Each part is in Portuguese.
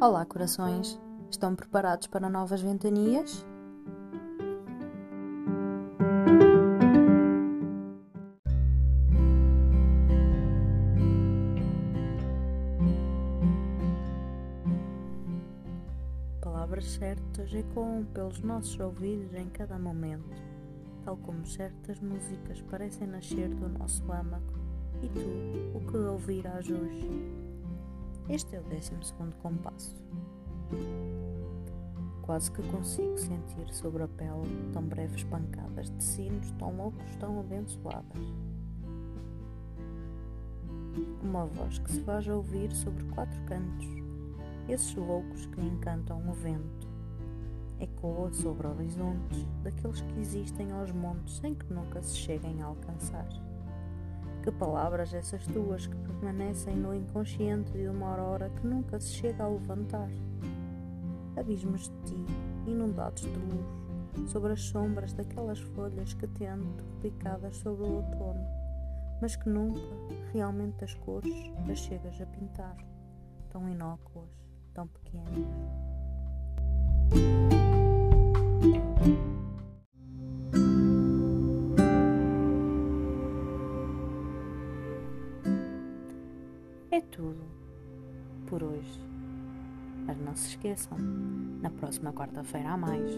Olá, corações! Estão preparados para novas ventanias? Palavras certas ecoam pelos nossos ouvidos em cada momento, tal como certas músicas parecem nascer do nosso âmago. E tu, o que ouvirás hoje? Este é o décimo segundo compasso. Quase que consigo sentir sobre a pele tão breves pancadas de sinos tão loucos, tão abençoadas. Uma voz que se faz ouvir sobre quatro cantos, esses loucos que encantam o vento. Ecoa sobre horizontes daqueles que existem aos montes sem que nunca se cheguem a alcançar. Que palavras essas tuas que permanecem no inconsciente de uma aurora que nunca se chega a levantar? Abismos de ti, inundados de luz, sobre as sombras daquelas folhas que tento picadas sobre o outono, mas que nunca, realmente as cores, as chegas a pintar, tão inócuas, tão pequenas. É tudo por hoje. Mas não se esqueçam, na próxima quarta-feira há mais.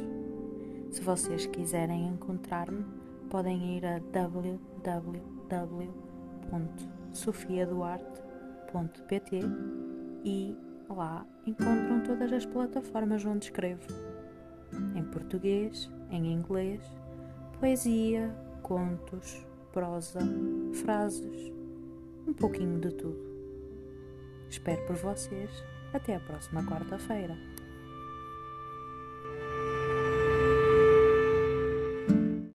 Se vocês quiserem encontrar-me, podem ir a www.sofiaduarte.pt e lá encontram todas as plataformas onde escrevo. Em português, em inglês, poesia, contos, prosa, frases, um pouquinho de tudo. Espero por vocês. Até a próxima quarta-feira.